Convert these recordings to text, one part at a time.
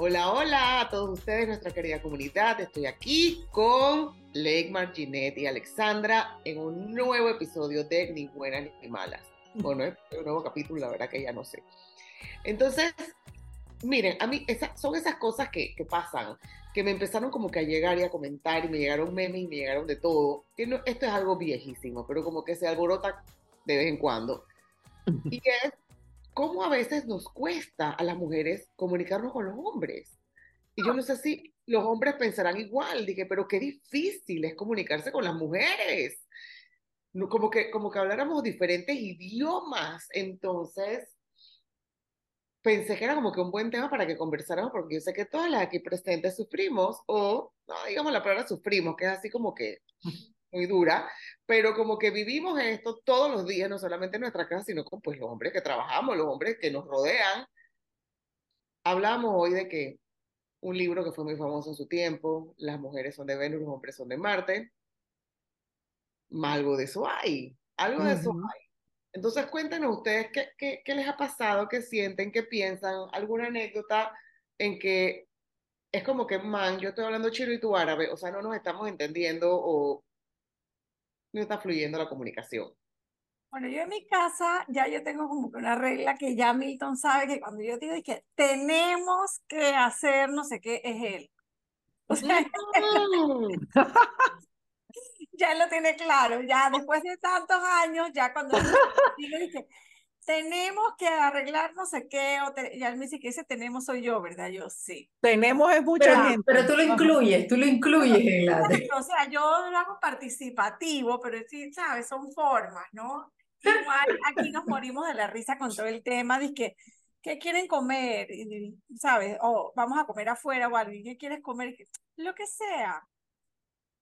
Hola, hola a todos ustedes, nuestra querida comunidad. Estoy aquí con Leigmar, Ginette y Alexandra en un nuevo episodio de Ni Buenas ni Malas. Bueno, es un nuevo capítulo, la verdad que ya no sé. Entonces, miren, a mí son esas cosas que, que, pasan, que me empezaron como que a llegar y a comentar y me llegaron memes y me llegaron de todo. Que no, esto es algo viejísimo, pero como que se alborota de vez en cuando. Y es cómo a veces nos cuesta a las mujeres comunicarnos con los hombres. Y yo no sé si los hombres pensarán igual, dije, pero qué difícil es comunicarse con las mujeres. Como que, como que habláramos diferentes idiomas. Entonces, pensé que era como que un buen tema para que conversáramos, porque yo sé que todas las aquí presentes sufrimos, o, no, digamos la palabra sufrimos, que es así como que muy dura, pero como que vivimos esto todos los días, no solamente en nuestra casa, sino con pues, los hombres que trabajamos, los hombres que nos rodean. Hablamos hoy de que un libro que fue muy famoso en su tiempo, Las mujeres son de Venus, los hombres son de Marte. Algo de eso hay, algo de eso hay. Entonces cuéntenos ustedes qué, qué, qué les ha pasado, qué sienten, qué piensan, alguna anécdota en que es como que, man, yo estoy hablando chino y tú árabe, o sea, no nos estamos entendiendo o no está fluyendo la comunicación. Bueno, yo en mi casa ya yo tengo como que una regla que ya Milton sabe que cuando yo digo que tenemos que hacer no sé qué es él. O sea, mm. ya lo tiene claro, ya después de tantos años, ya cuando digo, dije, tenemos que arreglar no sé qué, o te, me dice que ese tenemos soy yo, ¿verdad? Yo sí. Tenemos es mucha pero, gente. Pero tú lo incluyes, tú lo incluyes en la... O sea, yo lo hago participativo, pero sí, ¿sabes? Son formas, ¿no? Igual aquí nos morimos de la risa con todo el tema de que, ¿qué quieren comer? ¿Sabes? O vamos a comer afuera o algo, ¿qué quieres comer? Lo que sea.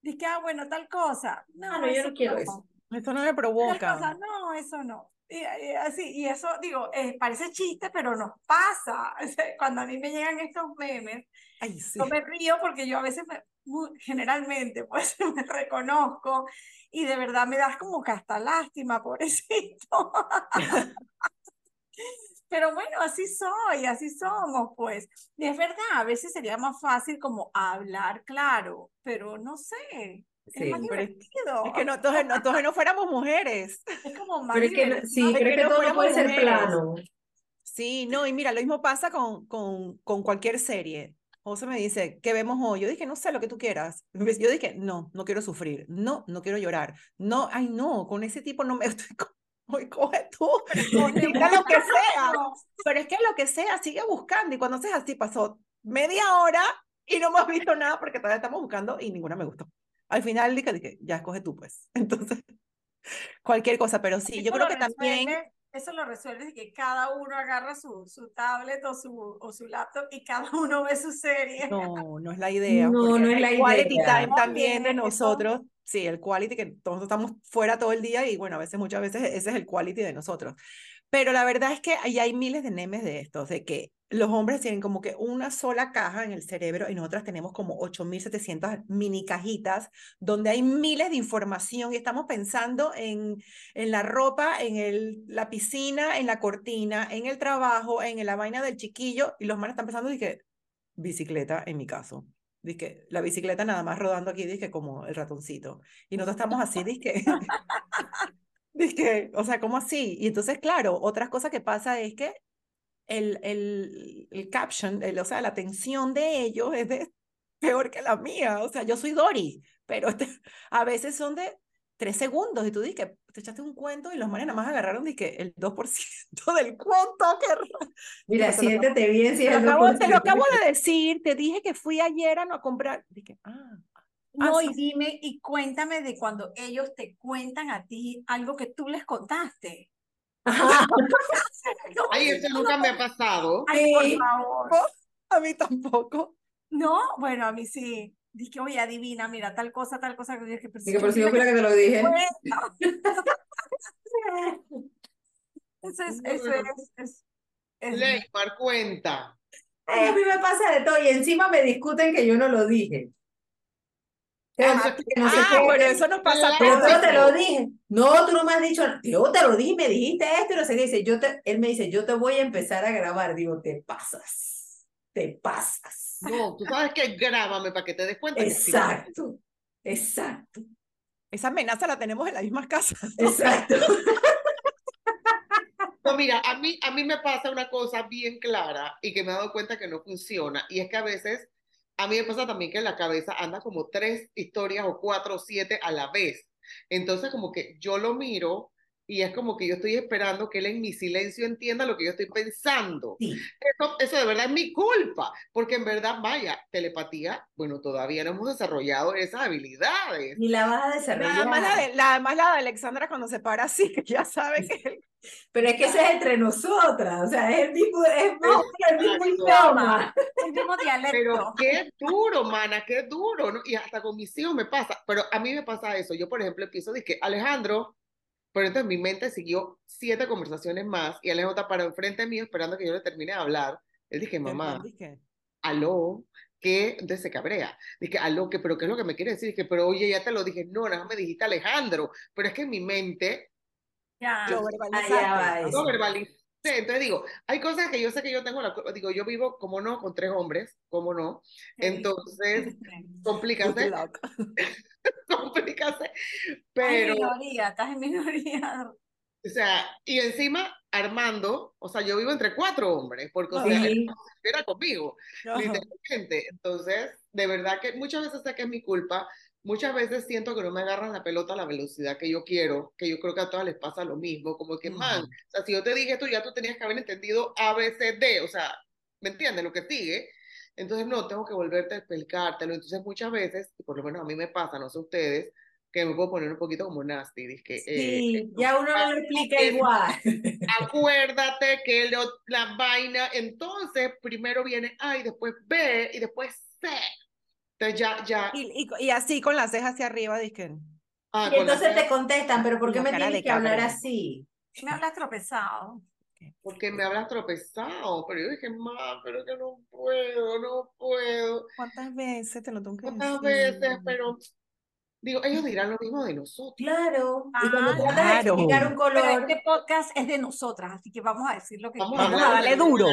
Dice, ah, bueno, tal cosa. No, no yo no quiero eso. Esto no me provoca. Cosa, no, eso no. Y, así, y eso, digo, eh, parece chiste, pero nos pasa. Cuando a mí me llegan estos memes, Ay, sí. yo me río porque yo a veces, me, generalmente, pues me reconozco y de verdad me das como que hasta lástima, pobrecito. pero bueno, así soy, así somos, pues. Y es verdad, a veces sería más fácil como hablar claro, pero no sé, Sí, es más divertido. Es que no, todos, no, todos no fuéramos mujeres. Es como más pero es que, Sí, creo que, que todo puede ser plano. Sí, no, y mira, lo mismo pasa con, con, con cualquier serie. José me dice, ¿qué vemos hoy? Yo dije, no sé, lo que tú quieras. Yo dije, no, no quiero sufrir. No, no quiero llorar. No, ay, no, con ese tipo no me estoy... Hoy coge tú, lo que sea. Pero es que lo que sea, sigue buscando. Y cuando seas así, pasó media hora y no hemos visto nada porque todavía estamos buscando y ninguna me gustó al final dije, dije, ya escoge tú pues. Entonces, cualquier cosa, pero sí, yo creo que también... Eso lo resuelve que cada uno agarra su, su tablet o su, o su laptop y cada uno ve su serie. No, no es la idea. No, no es la idea. quality time también de nosotros. Sí, el quality que todos estamos fuera todo el día y bueno, a veces, muchas veces ese es el quality de nosotros. Pero la verdad es que ahí hay miles de memes de estos, de que los hombres tienen como que una sola caja en el cerebro y nosotras tenemos como 8.700 mini cajitas donde hay miles de información y estamos pensando en, en la ropa, en el, la piscina, en la cortina, en el trabajo, en la vaina del chiquillo y los manes están pensando, dije, bicicleta en mi caso. Dije, la bicicleta nada más rodando aquí, dije, como el ratoncito. Y nosotros estamos así, dije, dije, o sea, ¿cómo así? Y entonces, claro, otras cosas que pasa es que el, el, el caption, el, o sea, la atención de ellos es de, peor que la mía. O sea, yo soy Dory, pero este, a veces son de tres segundos y tú dices que te echaste un cuento y los manes nada más agarraron que el 2% del cuento. Que... Mira, siéntete bien. Si te, lo acabo, te lo acabo de decir, te dije que fui ayer a no a comprar. Dije, ah. No, y dime, y cuéntame de cuando ellos te cuentan a ti algo que tú les contaste. Ay, eso nunca me ha pasado. Ay, por favor. A mí tampoco. No, bueno, a mí sí. Dije, oye, adivina, mira, tal cosa, tal cosa. Que por si yo fui la que te lo dije. eso es, eso es, es, es... Leymar, cuenta. Ay, a mí me pasa de todo y encima me discuten que yo no lo dije. Ah, no sé ah, bueno, eso no pasa Pero yo te lo dije. No, tú no me has dicho, yo te lo dije, me dijiste esto y no sé qué. Dice, yo te, él me dice, yo te voy a empezar a grabar. Digo, te pasas. te pasas. No, tú sabes que grábame para que te des cuenta. que sí. Exacto, exacto, Esa amenaza la tenemos en las mismas casas. exacto. No, mira, a mí, a mí me pasa una cosa bien clara y que me he dado cuenta que no funciona. Y es que a veces, a mí me pasa también que la cabeza anda como tres historias o cuatro o siete a la vez. Entonces, como que yo lo miro y es como que yo estoy esperando que él en mi silencio entienda lo que yo estoy pensando. Sí, Eso, eso de verdad es mi culpa, porque en verdad, vaya, telepatía, bueno, todavía no hemos desarrollado esas habilidades. ni la vas a Nada desarrollar. más la de, la, más la de Alexandra cuando se para así, que ya sabe que Pero es que ese es entre nosotras, o sea, es el mismo, es el mismo idioma. El mismo dialecto. Pero qué duro, mana, qué duro, ¿no? Y hasta con mis hijos me pasa, pero a mí me pasa eso. Yo, por ejemplo, empiezo a decir que Alejandro, pero entonces mi mente siguió siete conversaciones más y Alejandro está para enfrente mío esperando que yo le termine de hablar. Él dije, mamá, Dije, aló, ¿qué? Entonces se cabrea. Dije, aló, ¿qué? ¿Pero qué es lo que me quiere decir? Dije, pero oye, ya te lo dije, no, nada más me dijiste Alejandro, pero es que en mi mente Ya. lo verbalizaste. eso. No verbalicé. Entonces digo, hay cosas que yo sé que yo tengo la culpa. Digo, yo vivo, como no, con tres hombres, como no. Entonces, complícase, complícase. Estás en Pero, minoría, estás en minoría. o sea, y encima Armando, o sea, yo vivo entre cuatro hombres, porque, o sea, Sí. él no se espera conmigo, Ajá. literalmente. Entonces, de verdad que muchas veces sé que es mi culpa. Muchas veces siento que no me agarran la pelota a la velocidad que yo quiero, que yo creo que a todas les pasa lo mismo, como que, man, o sea, si yo te dije esto, ya tú tenías que haber entendido A, B, C, D, o sea, ¿me entiendes lo que sigue? Entonces, no, tengo que volverte a explicártelo. Entonces, muchas veces, y por lo menos a mí me pasa, no sé ustedes, que me puedo poner un poquito como nasty, dizque, eh, Sí, esto, ya uno no lo explica igual. acuérdate que lo- la vaina, entonces, primero viene A y después B y después C. Entonces, ya, ya, Y, y, y así con las cejas hacia arriba, dije, ah, Y entonces te contestan, pero ¿por qué me tienes de que hablar así? Me hablas tropezado. porque me hablas tropezado, pero yo dije, ma, pero que no puedo, no puedo. ¿cuántas veces te lo tengo que ¿Cuántas decir? veces? Pero, digo, ellos dirán lo mismo de nosotros. Claro. Y cuando Ah, tratas de claro. explicar un Pero color, este podcast es de nosotras, así que vamos a decir lo que Vamos a Vamos a darle de- duro.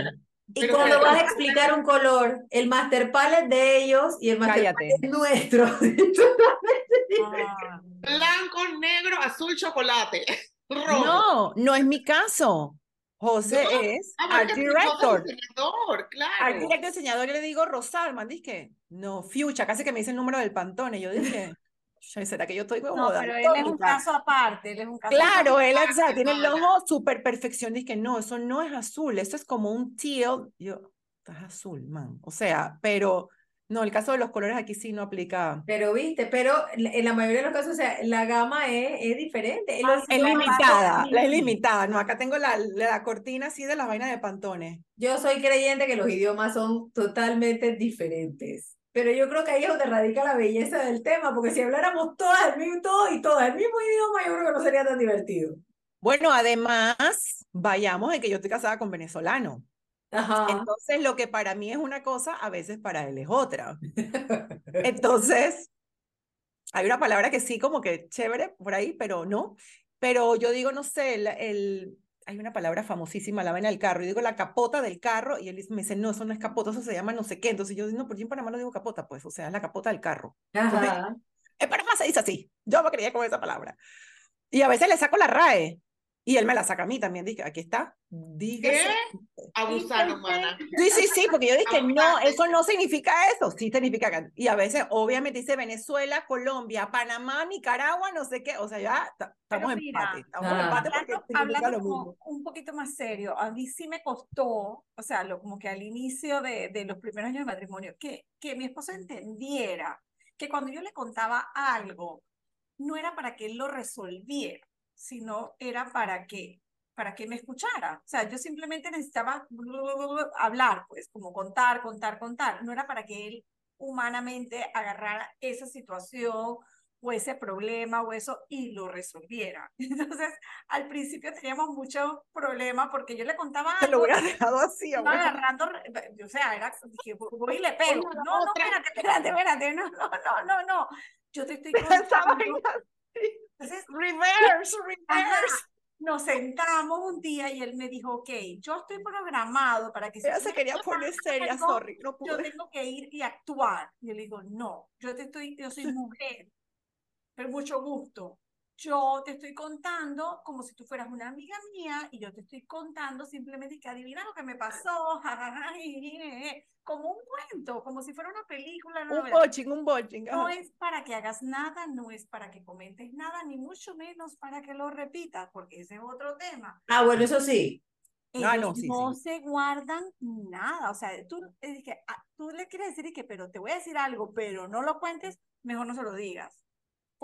Y pero cuando vas a explicar un color, el master palette de ellos y el master Cállate. palette nuestro. Ah, Blanco, negro, azul, chocolate, rojo. No, no es mi caso. José No, es Ah, art director. diseñador, Art claro. director diseñador, yo le digo Rosalman, dije, no, Fucha, casi que me dice el número del pantone. Yo dije, ¿será que yo estoy como no, pero él es un caso aparte, él es un caso Claro, aparte. él o sea, tiene el ojo súper perfección. Dije, no, eso no es azul, eso es como un teal. Yo, estás azul, man. O sea, pero no, el caso de los colores aquí sí no aplica. Pero viste, pero en la mayoría de los casos, o sea, la gama es, es diferente. Ah, Es limitada, la es limitada. No, acá tengo la, la cortina así de las vainas de pantones. Yo soy creyente que los idiomas son totalmente diferentes. Pero yo creo que ahí es donde radica la belleza del tema, porque si habláramos todas el mismo, todo y todas el mismo idioma, yo creo que no sería tan divertido. Bueno, además, vayamos de que yo estoy casada con venezolano. Ajá. Entonces, lo que para mí es una cosa, a veces para él es otra. Entonces, hay una palabra que sí, como que chévere por ahí, pero no. Pero yo digo, no sé, el, el- hay una palabra famosísima, la vaina del carro. Y digo la capota del carro, y él me dice, no, eso no es capota, eso se llama no sé qué. Entonces yo digo, no, pero yo en Panamá no digo capota, pues, o sea, es la capota del carro. Ajá. En Panamá se dice así. Yo me creía con esa palabra. Y a veces le saco la RAE. Y él me la saca a mí también. Dije, aquí está. Dígase. Abusar, mana. Sí, sí, sí, porque yo dije, no, eso no significa eso. Sí significa que- Y a veces, obviamente, dice Venezuela, Colombia, Panamá, Nicaragua, no sé qué. O sea, ya ta- estamos en empate. Estamos en ah. empate porque Hablando, hablando lo como mismo. un poquito más serio, a mí sí me costó, o sea, lo, como que al inicio de, de los primeros años de matrimonio, que, que mi esposo entendiera que cuando yo le contaba algo, no era para que él lo resolviera, sino era para que, para que me escuchara. O sea, yo simplemente necesitaba hablar, pues, como contar, contar, contar. No era para que él humanamente agarrara esa situación o ese problema o eso y lo resolviera. Entonces, al principio teníamos muchos problemas porque yo le contaba Te lo hubiera dejado así, abuela. agarrando, o sea, era, dije, voy y le pego. No, no, espérate, espérate, espérate, no, no, no, no, no. Yo te estoy contando. Entonces, Reverse, reverse. nos sentamos un día y él me dijo, ok, yo estoy programado para que... si Ella tú se quería poner seria, algo, sorry, no Yo pude. tengo que ir y actuar. Y yo le digo, no, yo te estoy, yo soy mujer, pero mucho gusto. Yo te estoy contando como si tú fueras una amiga mía y yo te estoy contando simplemente que adivina lo que me pasó, como un cuento, como si fuera una película. una Un novela. botching, un botching. No es para que hagas nada, no es para que comentes nada, ni mucho menos para que lo repitas, porque ese es otro tema. Ah, bueno, eso sí. Ah, no, sí, no sí. se guardan nada, o sea, tú, es que, ah, tú le quieres decir y que, pero te voy a decir algo, pero no lo cuentes, mejor no se lo digas,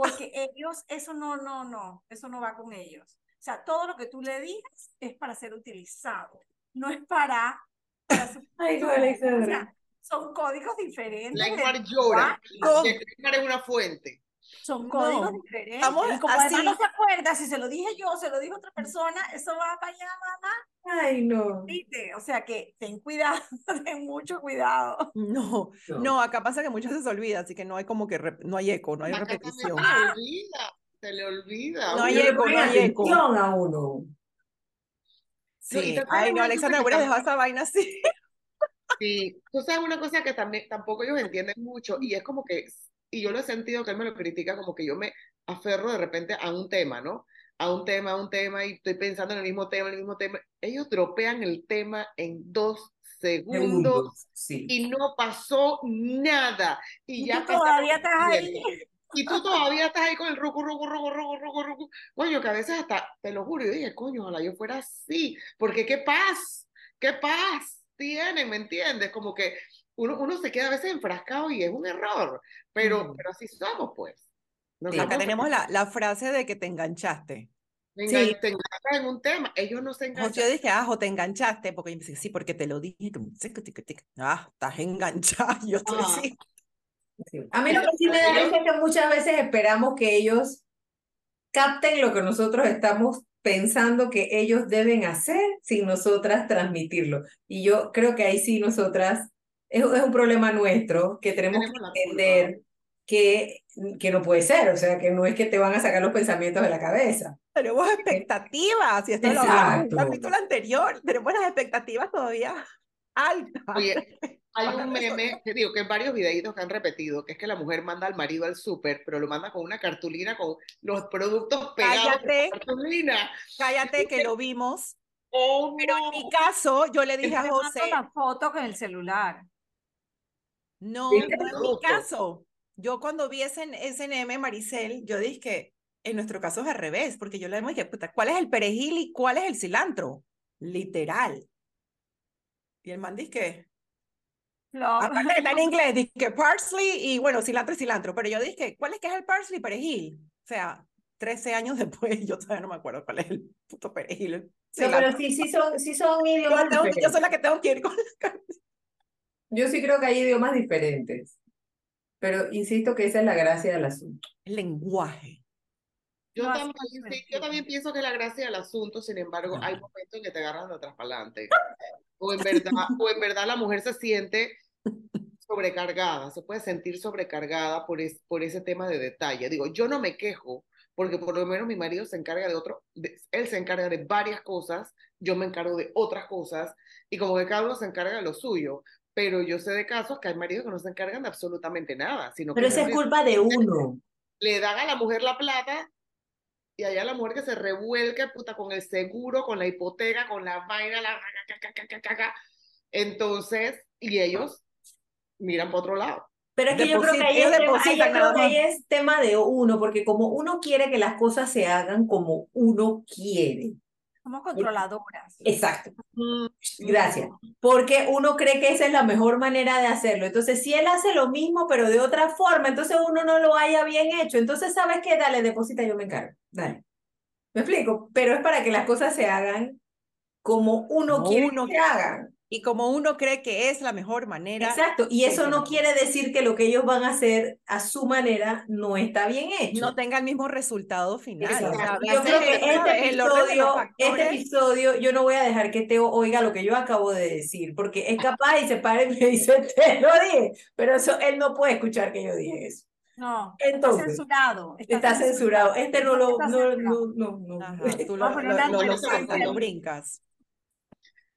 porque ellos, eso no, no, no, eso no va con ellos. O sea, todo lo que tú le digas es para ser utilizado, no es para... para su- Ay, o sea, son códigos diferentes. Legmar llora. Legmar es una fuente. Son No, códigos diferentes. estamos y como además así. no se acuerda, si se lo dije yo, se lo dijo otra persona, eso va para allá, mamá. Ay, no. ¿viste? O sea que ten cuidado, ten mucho cuidado. No, No. no, acá pasa que muchas se olvida, así que no hay como que, no hay eco, no hay Acá repetición. Se le olvida. Se le olvida. No hay eco, no hay eco. a uno. Sí, ay no, Alexandra, hubieras dejado esa vaina así. Sí, tú sabes una cosa que también tampoco ellos entienden mucho y es como que, y yo lo he sentido que él me lo critica, como que yo me aferro de repente a un tema, ¿no? A un tema, a un tema y estoy pensando en el mismo tema, en el mismo tema. Ellos dropean el tema en dos segundos Segundos. Sí. y no pasó nada. Y, Y ya tú todavía estás ahí. Y tú todavía estás ahí con el ruco, ruco, ruco, ruco, ruco, ruco. Coño, que a veces hasta, te lo juro, yo dije, coño, ojalá yo fuera así, porque qué paz, qué paz tienen, ¿me entiendes? Como que uno, uno se queda a veces enfrascado y es un error, pero, Mm. pero así somos, pues. Nos Sí. Acá tenemos la, la frase de que te enganchaste. te Sí. engan- te enganchas en un tema, ellos no se enganchan. yo dije, ah, o te enganchaste, porque yo sí, porque te lo dije. Ah, estás enganchada. Yo estoy Ah. sí. Sí. A mí lo que sí me da risa es que muchas veces esperamos que ellos capten lo que nosotros estamos pensando que ellos deben hacer sin nosotras transmitirlo. Y yo creo que ahí sí nosotras, es, es un problema nuestro que tenemos Tenemos que entender que, que no puede ser, o sea, que no es que te van a sacar los pensamientos de la cabeza. Tenemos expectativas, y esto lo hablamos en capítulo anterior. Tenemos las expectativas todavía altas. Oye, hay un meme que digo que en varios videitos que han repetido, que es que la mujer manda al marido al súper, pero lo manda con una cartulina con los productos pegados en Cállate. la cartulina. Cállate que lo vimos. Oh, Pero en no. mi caso, yo le dije a José, la foto con el celular. No, no en mi caso. Yo cuando vi ese, ese NM, Maricel, yo dije que en nuestro caso es al revés, porque yo le dije, puta, ¿cuál es el perejil y cuál es el cilantro? Literal. Y el man dice que, aparte está en inglés, dice que parsley y bueno, cilantro y cilantro, pero yo dije, ¿cuál es que es el parsley y perejil? O sea, 13 años después, yo todavía no me acuerdo cuál es el puto perejil. el No, pero sí, sí son, sí son idiomas yo soy la que tengo que ir con Yo sí creo que hay idiomas diferentes. Pero insisto que esa es la gracia del asunto. el lenguaje. Yo No, también, sí, yo también pienso que la gracia del asunto, sin embargo, hay Ajá. momentos en que te agarran de atrás para adelante. O en verdad, o en verdad la mujer se siente sobrecargada, se puede sentir sobrecargada por, es- por ese tema de detalle. Digo, yo no me quejo, porque por lo menos mi marido se encarga de otro, de- él se encarga de varias cosas, yo me encargo de otras cosas, y como que cada uno se encarga de lo suyo. Pero yo sé de casos que hay maridos que no se encargan de absolutamente nada, sino Pero que esa es culpa de uno. le dan a la mujer la plata y allá la mujer que se revuelque puta con el seguro, con la hipoteca, con la vaina, la entonces, y ellos miran para otro lado. Pero es que yo creo que Deposit- ahí ellos es, tema, creo que ahí es tema de uno, porque como uno quiere que las cosas se hagan como uno quiere. Somos controladoras. Exacto. Mm, Gracias. Porque uno cree que esa es la mejor manera de hacerlo. Entonces, si él hace lo mismo, pero de otra forma, entonces uno no lo haya bien hecho. Entonces, ¿sabes qué? Dale, deposita, yo me encargo. Dale. ¿Me explico? Pero es para que las cosas se hagan como uno Como quiere uno que hagan. Y como uno cree que es la mejor manera, Exacto. Y eso no quiere decir que lo que ellos van a hacer a su manera no está bien hecho. no tenga el mismo resultado final. O sea, yo creo que este episodio, este episodio, yo no voy a dejar que Teo oiga lo que yo acabo de decir, porque es capaz y se para y me dice, te lo dije, pero eso, él no puede escuchar que yo dije eso. No, Entonces, está censurado. Está censurado. Este no lo, Está no, censurado. no, no, no. Ajá, tú No, lo, lo, lo- lo brincas.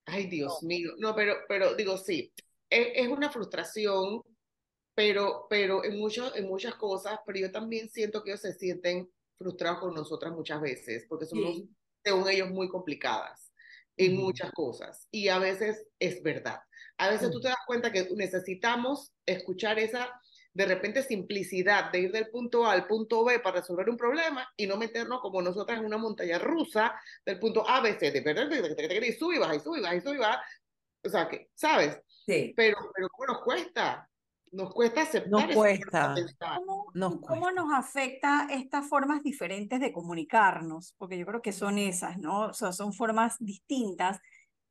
Ay, Dios mío. No, pero, pero digo, sí, es, es una frustración, pero, pero en, muchos en muchas cosas, pero yo también siento que ellos se sienten frustrados con nosotras muchas veces, porque somos, Sí. según ellos, muy complicadas en muchas cosas. Y a veces es verdad. A veces tú te das cuenta que necesitamos escuchar esa, de repente, simplicidad de ir del punto A al punto B para resolver un problema y no meternos como nosotras en una montaña rusa del punto A, B, C, de verdad, y sube y baja, y sube y baja, y sube y baja. O sea, que, ¿sabes? Sí. Pero, pero ¿cómo nos cuesta? Nos cuesta aceptar Nos cuesta. ¿Cómo, Nos cómo cuesta. nos afecta estas formas diferentes de comunicarnos? Porque yo creo que son esas, ¿no? O sea, son formas distintas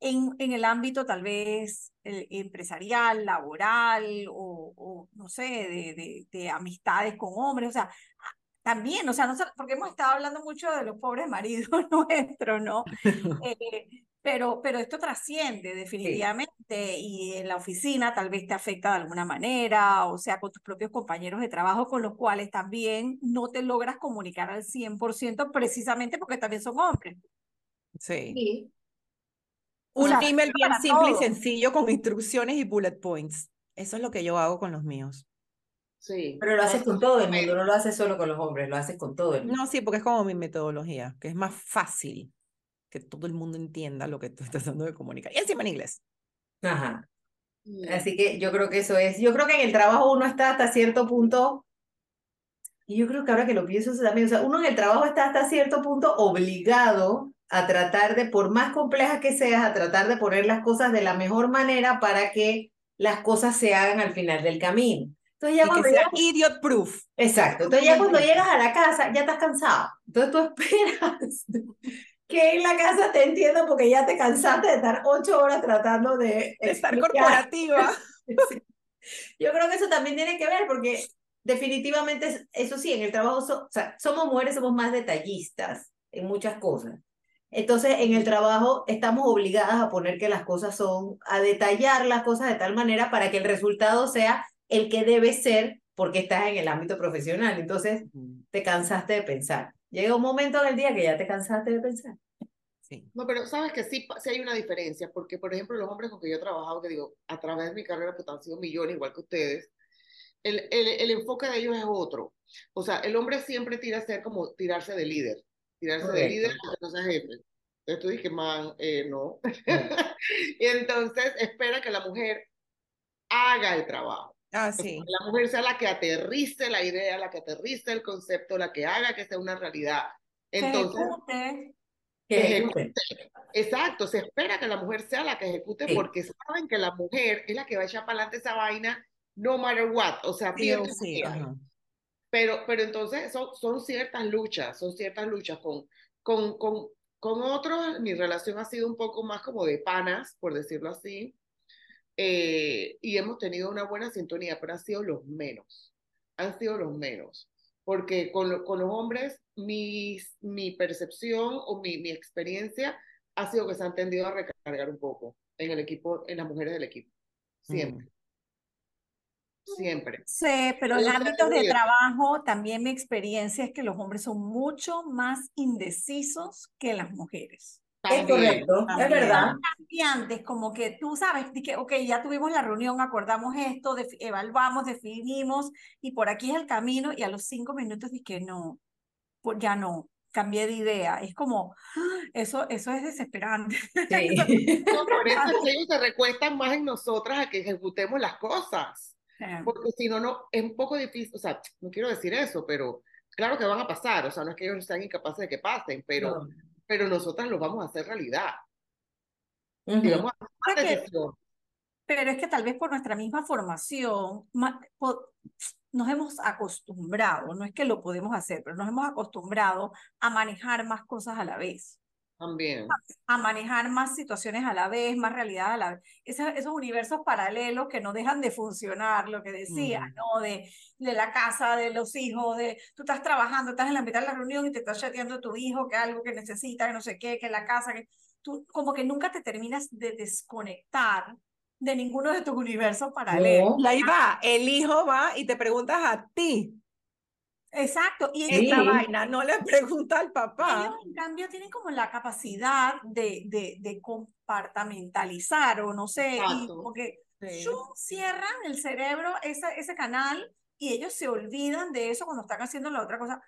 en, en el ámbito tal vez eh, empresarial, laboral o, o, no sé, de, de, de amistades con hombres. O sea, también, o sea, no, porque hemos estado hablando mucho de los pobres maridos nuestros, ¿no? Eh, pero, pero esto trasciende definitivamente y en la oficina tal vez te afecta de alguna manera, o sea, con tus propios compañeros de trabajo con los cuales también no te logras comunicar al 100% precisamente porque también son hombres. Sí. Sí. O Un sea, email bien simple y todo. sencillo con instrucciones y bullet points. Eso es lo que yo hago con los míos. Sí. Pero lo haces con todo el mundo, no lo haces solo con los hombres, lo haces con todo el mundo. No, sí, porque es como mi metodología, que es más fácil que todo el mundo entienda lo que tú estás tratando de comunicar. Y encima en inglés. Ajá. Mm. Así que yo creo que eso es. Yo creo que en el trabajo uno está hasta cierto punto. Y yo creo que ahora que lo pienso eso también, o sea, uno en el trabajo está hasta cierto punto obligado a tratar de, por más complejas que seas, a tratar de poner las cosas de la mejor manera para que las cosas se hagan al final del camino. Entonces ya Y cuando que sea llegas- idiot proof. Exacto. Entonces ya cuando llegas a la casa ya estás cansado. Entonces tú esperas que en la casa te entiendan porque ya te cansaste de estar ocho horas tratando de De estar corporativa. Sí. Yo creo que eso también tiene que ver porque definitivamente, es- eso sí, en el trabajo so- o sea, somos mujeres, somos más detallistas en muchas cosas. Entonces, en el trabajo estamos obligadas a poner que las cosas son, a detallar las cosas de tal manera para que el resultado sea el que debe ser porque estás en el ámbito profesional. Entonces, te cansaste de pensar. Llega un momento en el día que ya te cansaste de pensar. Sí. No, pero sabes que sí, sí hay una diferencia, porque por ejemplo los hombres con que yo he trabajado, que digo, a través de mi carrera pues han sido millones, igual que ustedes, el, el, el enfoque de ellos es otro. O sea, el hombre siempre tira a ser como tirarse de líder, tirarse de Correcto. líder aunque no sea jefe. Entonces tú dices, man, eh, no. Y entonces espera que la mujer haga el trabajo. Ah, sí. la mujer sea la que aterrice la idea, la que aterrice el concepto, la que haga que sea una realidad. Entonces, ejecute, Que Ejecute. Exacto, se espera que la mujer sea la que ejecute Sí. porque saben que la mujer es la que va a echar para adelante esa vaina no matter what, o sea, Sí, sí. Pero, pero entonces son, son ciertas luchas, son ciertas luchas con, con, con, con otros, mi relación ha sido un poco más como de panas, por decirlo así, eh, y hemos tenido una buena sintonía, pero han sido los menos, han sido los menos, porque con, lo- con los hombres mi, mi percepción o mi, mi experiencia ha sido que se han tendido a recargar un poco en el equipo, en las mujeres del equipo, siempre, siempre. Sí, pero en ámbitos de trabajo también mi experiencia es que los hombres son mucho más indecisos que las mujeres. Es También, correcto, es también. verdad. Cambiantes, como que tú sabes, que, ok, ya tuvimos la reunión, acordamos esto, defi- evaluamos, definimos, y por aquí es el camino, y a los cinco minutos dije, no, pues ya no, cambié de idea. Es como, ¡ah! eso, eso es desesperante. Sí. No, por eso es ellos se recuestan más en nosotras a que ejecutemos las cosas. Porque si no, no, es un poco difícil, o sea, no quiero decir eso, pero claro que van a pasar, o sea, no es que ellos sean incapaces de que pasen, pero, No. pero nosotras lo vamos a hacer realidad. Ujú. Y vamos a tomar O sea que- decisiones. Pero es que tal vez por nuestra misma formación ma- po- nos hemos acostumbrado, no es que lo podemos hacer, pero nos hemos acostumbrado a manejar más cosas a la vez, También. a manejar más situaciones a la vez, más realidad a la vez. Esa- esos universos paralelos que no dejan de funcionar, lo que decía, Ujú. ¿no? De, de la casa, de los hijos, de tú estás trabajando, estás en la mitad de la reunión y te está chateando tu hijo que algo que necesita, que no sé qué, que la casa, que tú como que nunca te terminas de desconectar de ninguno de tus universos paralelos. No. Ahí va, el hijo va y te preguntas a ti. Exacto. Y Sí. Esta vaina no le pregunta al Ellos, papá. en cambio, tienen como la capacidad de, de, de compartamentalizar o no sé, y como que Sí. cierran el cerebro, esa, ese canal, y ellos se olvidan de eso cuando están haciendo la otra cosa.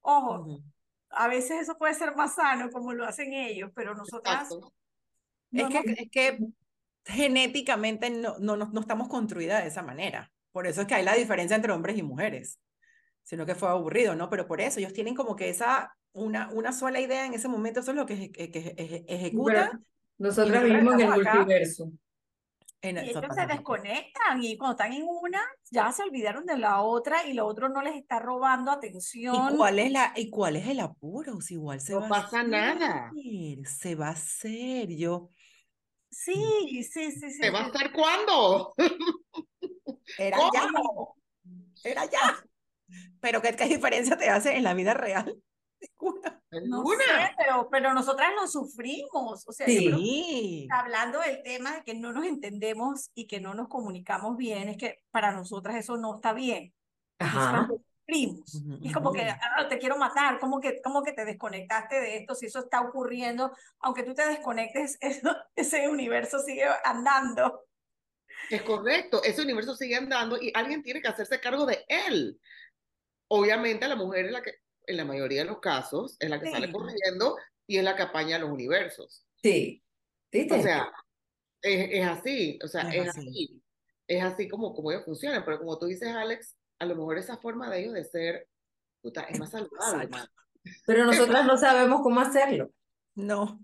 Ojo, a veces eso puede ser más sano como lo hacen ellos, pero nosotras Exacto. no Es que, es que genéticamente no, no, no, no estamos construidas de esa manera. Por eso es que hay la diferencia entre hombres y mujeres. Sino que fue aburrido, ¿no? Pero por eso ellos tienen como que esa, una, una sola idea en ese momento, eso es lo que, eje- que, eje- ejecutan. nosotras nosotras vivimos en el acá. multiverso. en y ellos se desconectan y cuando están en una ya se olvidaron de la otra y lo otro no les está robando ¿Y atención. cuál es la, y cuál es el apuro? Si igual se No va a pasa nada. se va a hacer. Yo, Sí, sí, sí, sí. ¿Se va a hacer cuándo? era ¿Cómo? ya, era ya. Pero ¿qué, qué diferencia te hace en la vida real? Ninguna. No sé, pero, pero nosotras lo sufrimos. O sea, Sí. hablando del tema de que no nos entendemos y que no nos comunicamos bien, es que para nosotras eso no está bien. Nosotras Ajá. lo sufrimos. Ujú, Y es como que. "Ah, te quiero matar, como que, como que te desconectaste de esto, si eso está ocurriendo, aunque tú te desconectes, eso- ese universo sigue andando. Es correcto, ese universo sigue andando y alguien tiene que hacerse cargo de él. Obviamente la mujer es la que, en la mayoría de los casos, es la que sale Sí. corriendo y es la que apaña los universos. Sí. ¿Viste? O sea, es, es así, o sea, Es es así. así. Es así como, como ellos funcionan, pero como tú dices, Alex, a lo mejor esa forma de ellos de ser, puta, es más saludable. Pero nosotras no sabemos cómo hacerlo. No,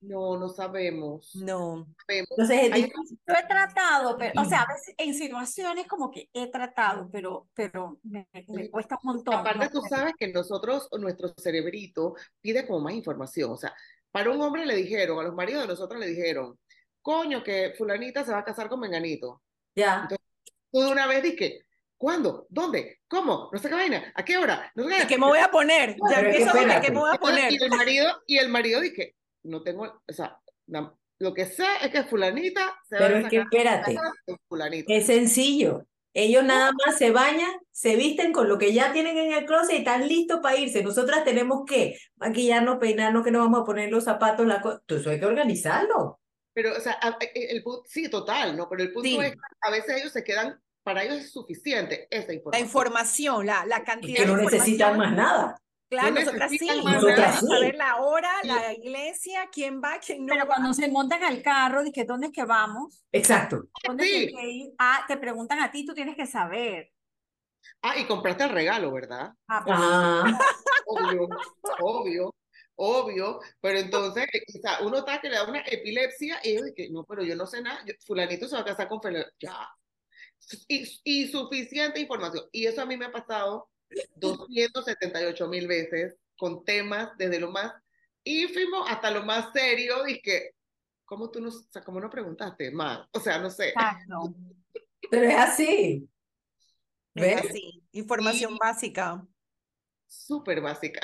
No, no sabemos. no. sabemos. Entonces Hay-. Yo he tratado, pero, o sea, a veces en situaciones como que he tratado, pero, pero me, cuesta un montón. Aparte, no tú sabes que nosotros, nuestro cerebrito pide como más información. O sea, para un hombre le dijeron, a los maridos de nosotros le dijeron, coño, que fulanita se va a casar con menganito. Ya. Tú de una vez dije, ¿cuándo? ¿Dónde? ¿Cómo? No sé qué vaina. ¿A qué hora? No sé ¿Y qué me voy a poner? Ya empiezo con qué me voy a Entonces, poner. y el marido, y el marido dije, no tengo, o sea, na- lo que sé es que fulanita se va Pero a es que espérate. con fulanito. Es sencillo. Ellos nada más se bañan, se visten con lo que ya tienen en el closet y están listos para irse. Nosotras tenemos que maquillarnos, peinarnos, que nos vamos a poner los zapatos, la co- Todo eso hay que organizarlo. Pero, o sea, a- el, punto, sí, total, ¿no? Pero el punto Sí. es que a veces ellos se quedan, para ellos es suficiente esa La información. información, la, la Es cantidad que de no necesitan información. más nada. Claro, No nosotras sí. Nosotras sí. saber la hora, Sí. la iglesia, quién va, quién no Pero va. cuando se montan al carro, dije, ¿dónde es que vamos? Exacto. ¿Dónde Sí. tienes que ir? Ah, te preguntan a ti, tú tienes que saber. Ah, y compraste el regalo, ¿verdad? Ah, pues, Ah, Obvio, obvio, obvio. Pero entonces, o sea, uno está que le da una epilepsia y yo dije, no, pero yo no sé nada. yo- fulanito se va a casar con fulanito. Ya. Y, y suficiente información. Y eso a mí me ha pasado 278 mil veces con temas desde lo más ínfimo hasta lo más serio. Y que, ¿cómo tú no, o sea, cómo no preguntaste más? O sea, no sé. exacto. pero es así. Es ¿Ves? así, información básica. súper básica.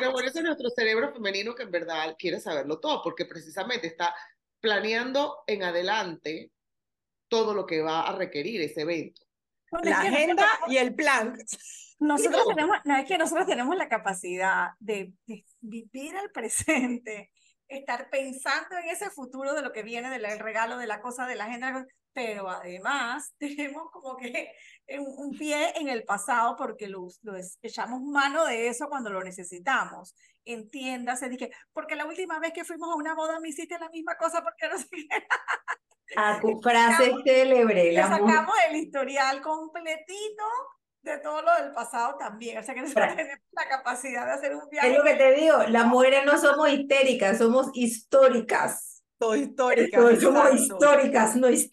Pero por eso es nuestro cerebro femenino que en verdad quiere saberlo todo, porque precisamente está planeando en adelante todo lo que va a requerir ese evento. La agenda y el plan. Nosotros No. tenemos, no, es que nosotros tenemos la capacidad de, de vivir el presente, estar pensando en ese futuro de lo que viene, del regalo, de la cosa, de la agenda, pero además tenemos como que un, pie en el pasado porque lo, lo echamos mano de eso cuando lo necesitamos. Entiéndase, dije, porque la última vez que fuimos a una boda me hiciste la misma cosa porque no sé qué. A tu frase célebre. Le sacamos el historial completito de todo lo del pasado también. O sea que nosotros tenemos la capacidad de hacer un viaje. Es lo que te digo, las mujeres no somos histéricas, somos históricas. Todo histórica. Somos históricas, no es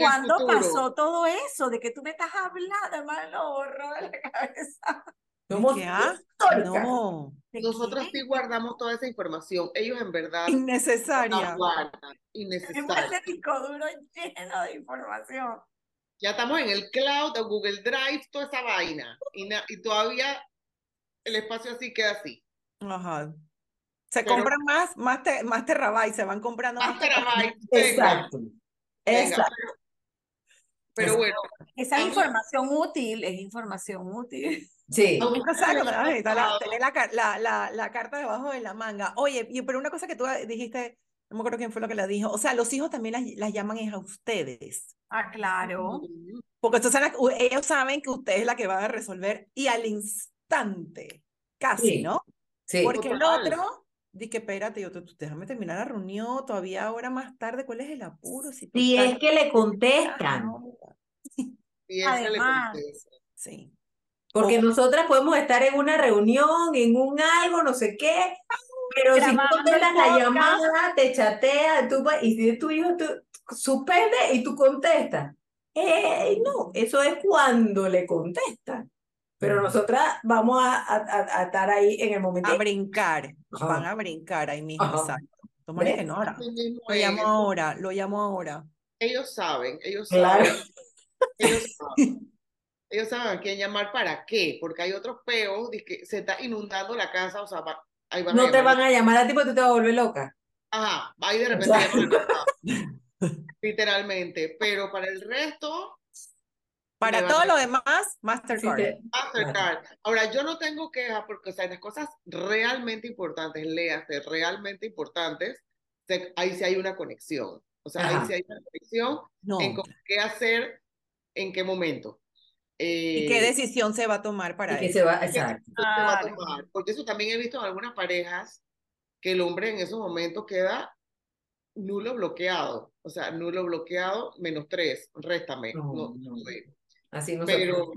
cuando futuro. pasó todo eso, de que tú me estás hablando, además lo borró de la cabeza. Somos ¿Qué, históricas. No, ¿De Nosotros sí guardamos toda esa información, ellos en verdad la innecesaria. guardan, innecesaria. disco duro lleno de información. Ya estamos en el cloud, en Google Drive, toda esa vaina, y, y todavía el espacio así queda así. Ajá. Se Pero- compran más, más, te- más terabytes, se van comprando más Más terabytes, Exacto. venga, Exacto. pero, pero bueno, Esa es información útil, es información útil. Sí. La, pasado, tener la, la, la, la carta debajo de la manga. Oye, y- pero una cosa que tú dijiste, no me acuerdo quién fue lo que la dijo, o sea, los hijos también las, las llaman es a ustedes. Ah, claro. Porque entonces ellos saben que usted es la que va a resolver y al instante, casi, Sí. ¿no? Sí. Porque el otro, dice que espérate, yo, tú- tú déjame terminar la reunión, todavía ahora más tarde, ¿cuál es el apuro? Si Si es que le contestan. no. y es que le Además, contesta. Sí. Porque nosotras podemos estar en una reunión, en un algo, no sé qué, pero si Grabando contestas la llamada, te chatea, tú, y si es tu hijo, tú suspende y tú contestas. Eh, no, eso es cuando le contestan. Pero nosotras vamos a, a- a- a estar ahí en el momento. A brincar, Ajá. van a brincar ahí mismo, Ajá. exacto. Ahora. Lo llamo ahora, lo llamo ahora. Ellos saben, ellos Claro. saben, ellos saben. Ellos saben a quién llamar para qué, porque hay otros peos de que se está inundando la casa, o sea, va- ahí van a No te van a llamar a ti porque tú te vas a volver loca. Ajá, ahí de repente sea. llaman a la casa, literalmente, pero para el resto, Para todo lo demás, Sí, Mastercard. te- Mastercard. Ahora, yo no tengo quejas porque, o sea, las cosas realmente importantes, léase, realmente importantes, se- ahí sí hay una conexión. O sea, ahí sí hay una conexión No. en qué hacer, en qué momento. ¿Y qué Eh, decisión se va a tomar para y eso? se va, qué exacto. decisión se va a Claro. tomar. Porque eso también he visto en algunas parejas que el hombre en esos momentos queda nulo bloqueado. O sea, nulo bloqueado, menos tres, réstame. No, No, no. Así no Pero,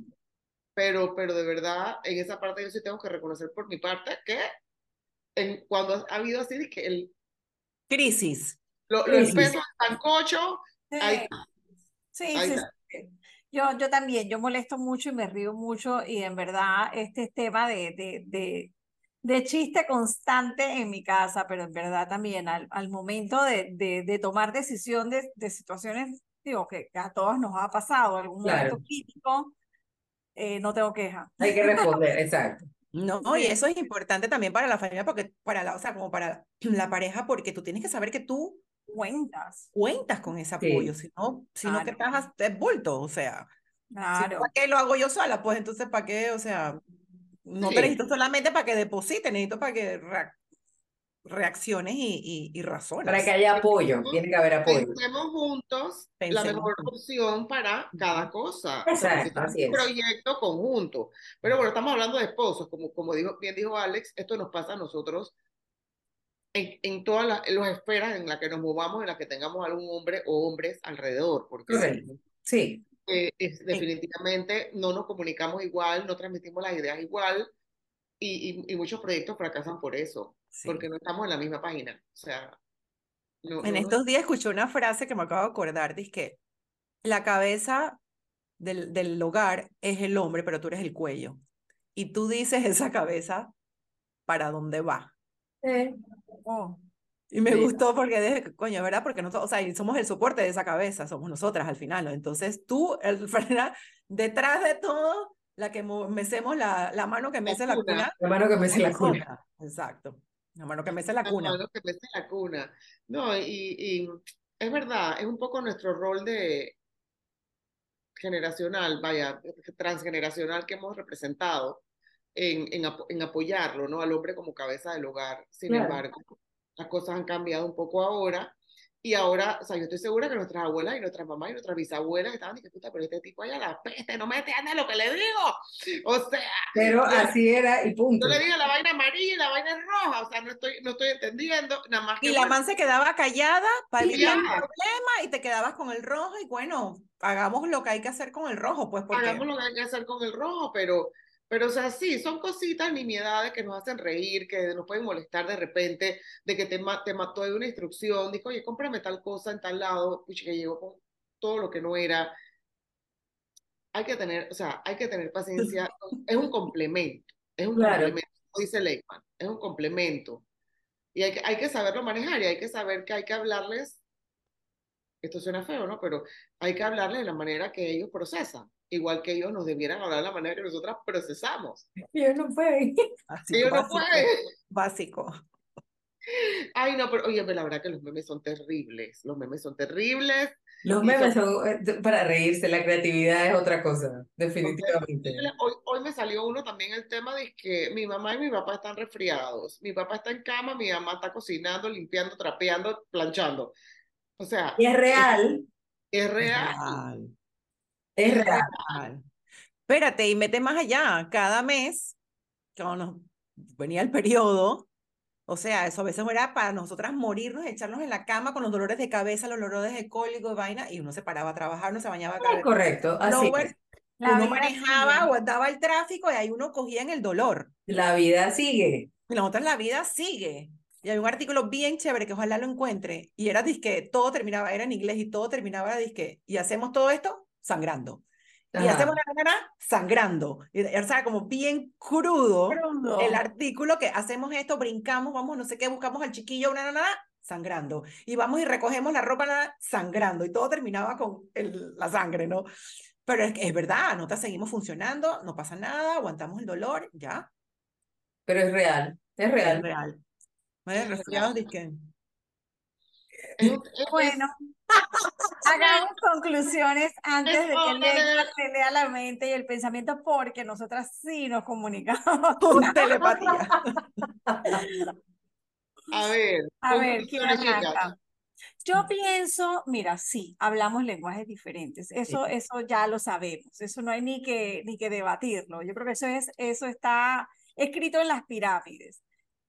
pero, pero de verdad, en esa parte yo sí tengo que reconocer por mi parte que en, cuando ha habido así, que el, Crisis. lo, lo Crisis. espeso sancocho, Sí, ahí sí, ahí sí. Yo, yo también, yo molesto mucho y me río mucho y en verdad este es tema de, de, de, de chiste constante en mi casa, pero en verdad también al, al momento de, de, de tomar decisión de, de situaciones, digo, que a todos nos ha pasado, algún momento Claro. crítico, eh, no tengo queja. Hay que responder, exacto. No, y eso es importante también para la familia, porque para la, o sea, como para la pareja, porque tú tienes que saber que tú Cuentas, cuentas con ese Sí. apoyo, si no, si no que Claro. estás es bulto, o sea, si claro. ¿para qué lo hago yo sola? Pues entonces, ¿para qué? O sea, no Sí. te necesito solamente para que deposites, necesito para que reacciones y, y, y razones. Para que haya apoyo, tiene que haber apoyo. pensemos juntos la Pensemos mejor juntos. opción para cada cosa. O sea, porque Exacto, es así un es. proyecto conjunto. Pero bueno, estamos hablando de esposos, como, como dijo, bien dijo Alex, esto nos pasa a nosotros en, en todas las, en las esferas en las que nos movamos, en las que tengamos algún hombre o hombres alrededor, porque Correcto. Sí, eh, es- definitivamente no nos comunicamos igual, no transmitimos las ideas igual y, y, y muchos proyectos fracasan por eso, Sí. porque no estamos en la misma página. O sea, no, En no estos días escuché una frase que me acabo de acordar, dice que la cabeza del, del hogar es el hombre, pero tú eres el cuello. Y tú dices esa cabeza para dónde va. Eh, Oh, Y me Sí. gustó porque, de, coño, ¿verdad? Porque nosotros, o sea, somos el soporte de esa cabeza, somos nosotras al final, ¿no? Entonces tú, el, detrás de todo, la que mo- mecemos la, la mano que mece la cuna. cuna, la mano que me somos hace la cuna. Exacto. La mano que mece la la cuna. mano que mece la cuna. No, y, y es verdad, es un poco nuestro rol de generacional, vaya, transgeneracional que hemos representado en, en, apo- en apoyarlo, ¿no? Al hombre como cabeza del hogar. Sin Claro. embargo, las cosas han cambiado un poco ahora. Y ahora, o sea, yo estoy segura que nuestras abuelas y nuestras mamás y nuestras bisabuelas estaban diciendo, puta, pero este tipo allá la peste, no me entiende lo que le digo. O sea, Pero Ya. así era y punto. yo le digo la vaina amarilla y la vaina roja, o sea, no estoy, no estoy entendiendo, nada más que Y la man se quedaba callada para evitar el problema y te quedabas con el rojo y bueno, hagamos lo que hay que hacer con el rojo, pues porque hagamos lo que hay que hacer con el rojo, pero, pero, o sea, sí, son cositas, nimiedades que nos hacen reír, que nos pueden molestar de repente, de que te, te mató de una instrucción, dijo, oye, cómprame tal cosa en tal lado, pucha, que llegó con todo lo que no era. Hay que tener, o sea, hay que tener paciencia, es un complemento, es un Claro. complemento, dice Leikman, es un complemento. Y hay que, hay que saberlo manejar y hay que saber que hay que hablarles, esto suena feo, ¿no? Pero hay que hablarles de la manera que ellos procesan, igual que ellos nos debieran hablar de la manera que nosotras procesamos. Yo no puedo. así Ellos no básico, pueden. básico. Ay, no, pero oye, pero la verdad que los memes son terribles. Los memes son terribles. Los memes son- son eh, para reírse, la creatividad es otra cosa, definitivamente. Hoy, hoy me salió uno también el tema de que mi mamá y mi papá están resfriados. Mi papá está en cama, mi mamá está cocinando, limpiando, trapeando, planchando. O sea, Y es real, es Es real. real, es real. real. Espérate, y mete más allá. Cada mes, cuando nos venía el periodo, o sea, eso a veces era para nosotras morirnos, echarnos en la cama con los dolores de cabeza, los dolores de cólico, de vaina, y uno se paraba a trabajar, uno se bañaba cada Es correcto, así. La uno manejaba, sigue. aguantaba el tráfico y ahí uno cogía en el dolor. La vida sigue. Y la otra la vida sigue. Y hay un artículo bien chévere que ojalá lo encuentre. Y era disque, todo terminaba, era en inglés y todo terminaba disque. Y hacemos todo esto sangrando. Y Ajá. hacemos la nana sangrando. Y, o sea, como bien crudo Crudo. el artículo que hacemos esto, brincamos, vamos, no sé qué, buscamos al chiquillo, una nana, sangrando. Y vamos y recogemos la ropa nana, sangrando. Y todo terminaba con el- la sangre, ¿no? Pero es, es verdad, nosotras seguimos funcionando, no pasa nada, aguantamos el dolor, ya. Pero es real, es Es real. Resfriados, disque. Es un- es- Bueno, hagamos conclusiones antes de que de- se lea la mente y el pensamiento, porque nosotras sí nos comunicamos. Con telepatía. a ver, A ver, ¿quién arranca? Yo pienso, mira, sí, hablamos lenguajes diferentes. Eso, eso ya lo sabemos. Eso no hay ni que, ni que debatirlo. Yo creo que eso es, eso está escrito en las pirámides.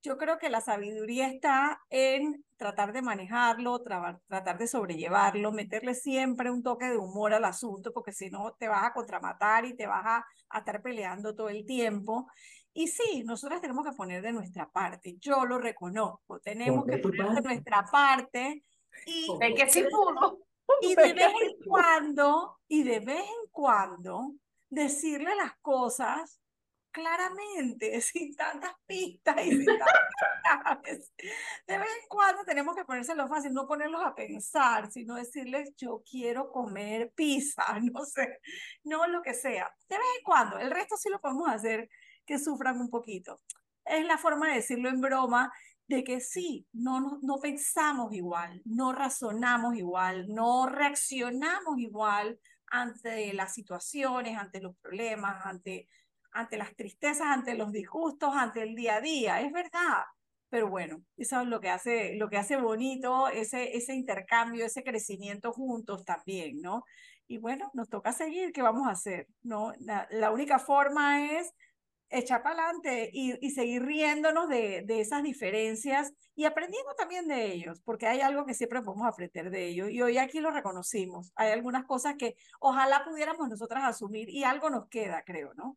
Yo creo que la sabiduría está en tratar de manejarlo, tratar de sobrellevarlo, meterle siempre un toque de humor al asunto, porque si no te vas a contramatar y te vas a, a estar peleando todo el tiempo. Y sí, nosotras tenemos que poner de nuestra parte. Yo lo reconozco. Tenemos de que poner de nuestra parte y, El que sí pudo. y de vez en cuando, y de vez en cuando, decirle las cosas claramente, sin tantas pistas y sin tantas. De vez en cuando tenemos que ponérselo fácil, no ponerlos a pensar, sino decirles, yo quiero comer pizza, no sé, no lo que sea. De vez en cuando, el resto sí lo podemos hacer que sufran un poquito. Es la forma de decirlo en broma, de que sí, no, no, no pensamos igual, no razonamos igual, no reaccionamos igual ante las situaciones, ante los problemas, ante, ante las tristezas, ante los disgustos, ante el día a día. Es verdad. Pero bueno, eso es lo que hace, lo que hace bonito ese, ese intercambio, ese crecimiento juntos también, ¿no? Y bueno, nos toca seguir, ¿qué vamos a hacer? ¿No? La, la única forma es echar para adelante y, y seguir riéndonos de, de esas diferencias y aprendiendo también de ellos, porque hay algo que siempre podemos aprender de ellos y hoy aquí lo reconocimos. Hay algunas cosas que ojalá pudiéramos nosotras asumir y algo nos queda, creo, ¿no?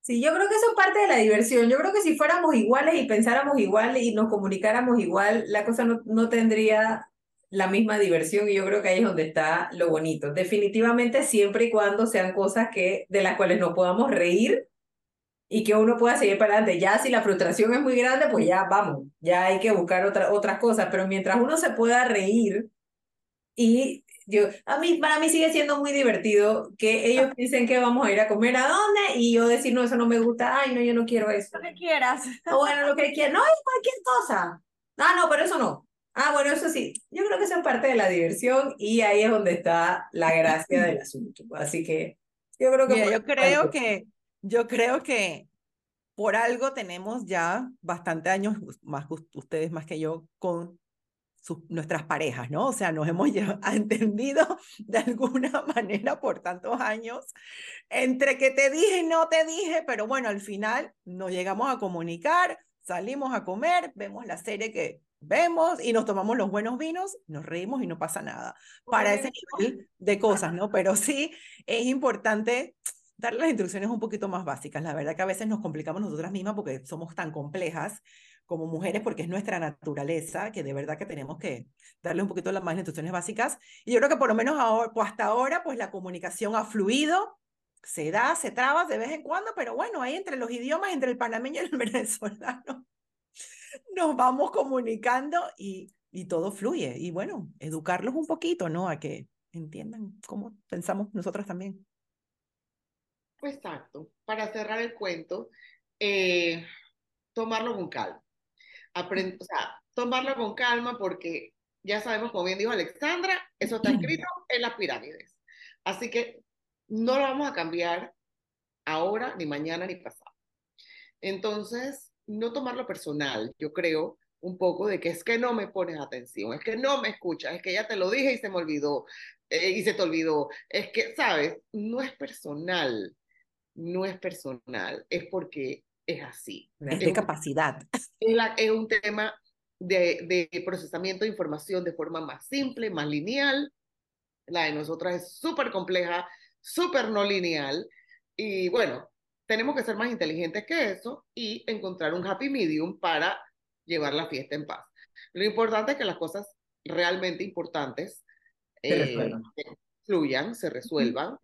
Sí, yo creo que eso es parte de la diversión. Yo creo que si fuéramos iguales y pensáramos igual y nos comunicáramos igual, la cosa no, no tendría la misma diversión y yo creo que ahí es donde está lo bonito. Definitivamente siempre y cuando sean cosas que de las cuales nos podamos reír y que uno pueda seguir para adelante. Ya si la frustración es muy grande, pues ya vamos, ya hay que buscar otra, otras cosas, pero mientras uno se pueda reír y yo, a mí, para mí sigue siendo muy divertido que ellos piensen que vamos a ir a comer a dónde y yo decir, no, eso no me gusta, ay, no, yo no quiero eso. Lo que quieras. O bueno, lo que quieran, no, es cualquier cosa. Ah, no, pero eso no. Ah, bueno, eso sí. Yo creo que eso es parte de la diversión y ahí es donde está la gracia del asunto. Así que yo creo que... Mira, yo creo que, yo creo que por algo tenemos ya bastante años, más ustedes más que yo, con sus, nuestras parejas, ¿no? O sea, nos hemos entendido de alguna manera por tantos años, entre que te dije y no te dije, pero bueno, al final nos llegamos a comunicar, salimos a comer, vemos la serie que vemos y nos tomamos los buenos vinos, nos reímos y no pasa nada. Para ese nivel de cosas, ¿no? Pero sí es importante darle las instrucciones un poquito más básicas. La verdad que a veces nos complicamos nosotras mismas porque somos tan complejas como mujeres, porque es nuestra naturaleza, que de verdad que tenemos que darle un poquito más instrucciones básicas. Y yo creo que por lo menos ahora, pues hasta ahora, pues la comunicación ha fluido, se da, se traba de vez en cuando, pero bueno, ahí entre los idiomas, entre el panameño y el venezolano, nos vamos comunicando y, y todo fluye. Y bueno, educarlos un poquito, ¿no? A que entiendan cómo pensamos nosotras también. Exacto. Para cerrar el cuento, eh, tomarlo con calma. Aprend- o sea, tomarlo con calma porque ya sabemos, como bien dijo Alexandra, eso está escrito en las pirámides. Así que no lo vamos a cambiar ahora, ni mañana, ni pasado. Entonces, no tomarlo personal, yo creo un poco de que es que no me pones atención, es que no me escuchas, es que ya te lo dije y se me olvidó, eh, y se te olvidó, es que, ¿sabes? No es personal, no es personal, es porque es así. Es Es de un- capacidad. es, la- es un tema de, de procesamiento de información de forma más simple, más lineal. La de nosotras es súper compleja, súper no lineal. Y bueno, tenemos que ser más inteligentes que eso y encontrar un happy medium para llevar la fiesta en paz. Lo importante es que las cosas realmente importantes Se eh, fluyan, se resuelvan.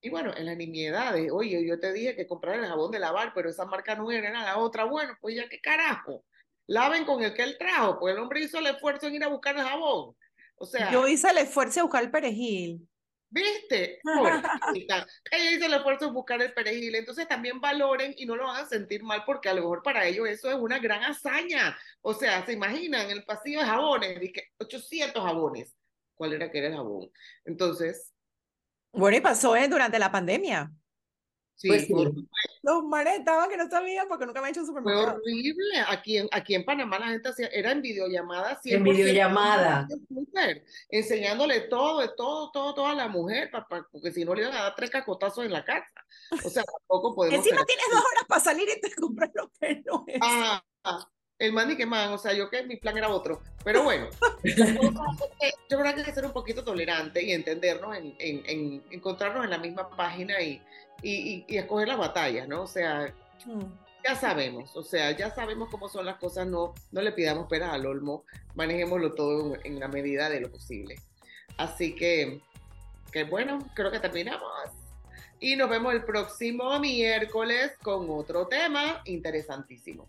Y bueno, en las nimiedades, oye, yo te dije que comprar el jabón de lavar, pero esa marca no era, era la otra. Bueno, pues ya qué carajo. Laven con el que él trajo, pues el hombre hizo el esfuerzo en ir a buscar el jabón. O sea, Yo hice el esfuerzo de buscar el perejil. ¿viste? Ella hizo el esfuerzo en buscar el perejil. Entonces también valoren y no lo hagan sentir mal porque a lo mejor para ellos eso es una gran hazaña. O sea, se imaginan el pasillo de jabones, dije 800 jabones. ¿Cuál era que era el jabón? Entonces, Bueno, y pasó eh, durante la pandemia. sí, Pues sí. fue- Los manes estaban que no sabían porque nunca me han hecho un Fue supermercado. horrible. Aquí en, aquí en Panamá la gente hacía, era en videollamada 100%. En videollamada. mujer, enseñándole todo, todo, todo, todo a la mujer, pa- pa- porque si no le iban a dar tres cacotazos en la casa. O sea, tampoco podemos Encima tienes dos horas para salir y te compras lo que no es. Ah, ah, el man y que man, o sea, yo que mi plan era otro. Pero bueno, yo creo que hay que ser un poquito tolerante y entendernos en, en- en encontrarnos en la misma página y, y, y- y escoger las batallas, ¿no? O sea, Mm. ya sabemos, o sea, ya sabemos cómo son las cosas, no, no le pidamos peras al olmo, manejémoslo todo en, en la medida de lo posible. Así que, que bueno, creo que terminamos. Y nos vemos el próximo miércoles con otro tema interesantísimo.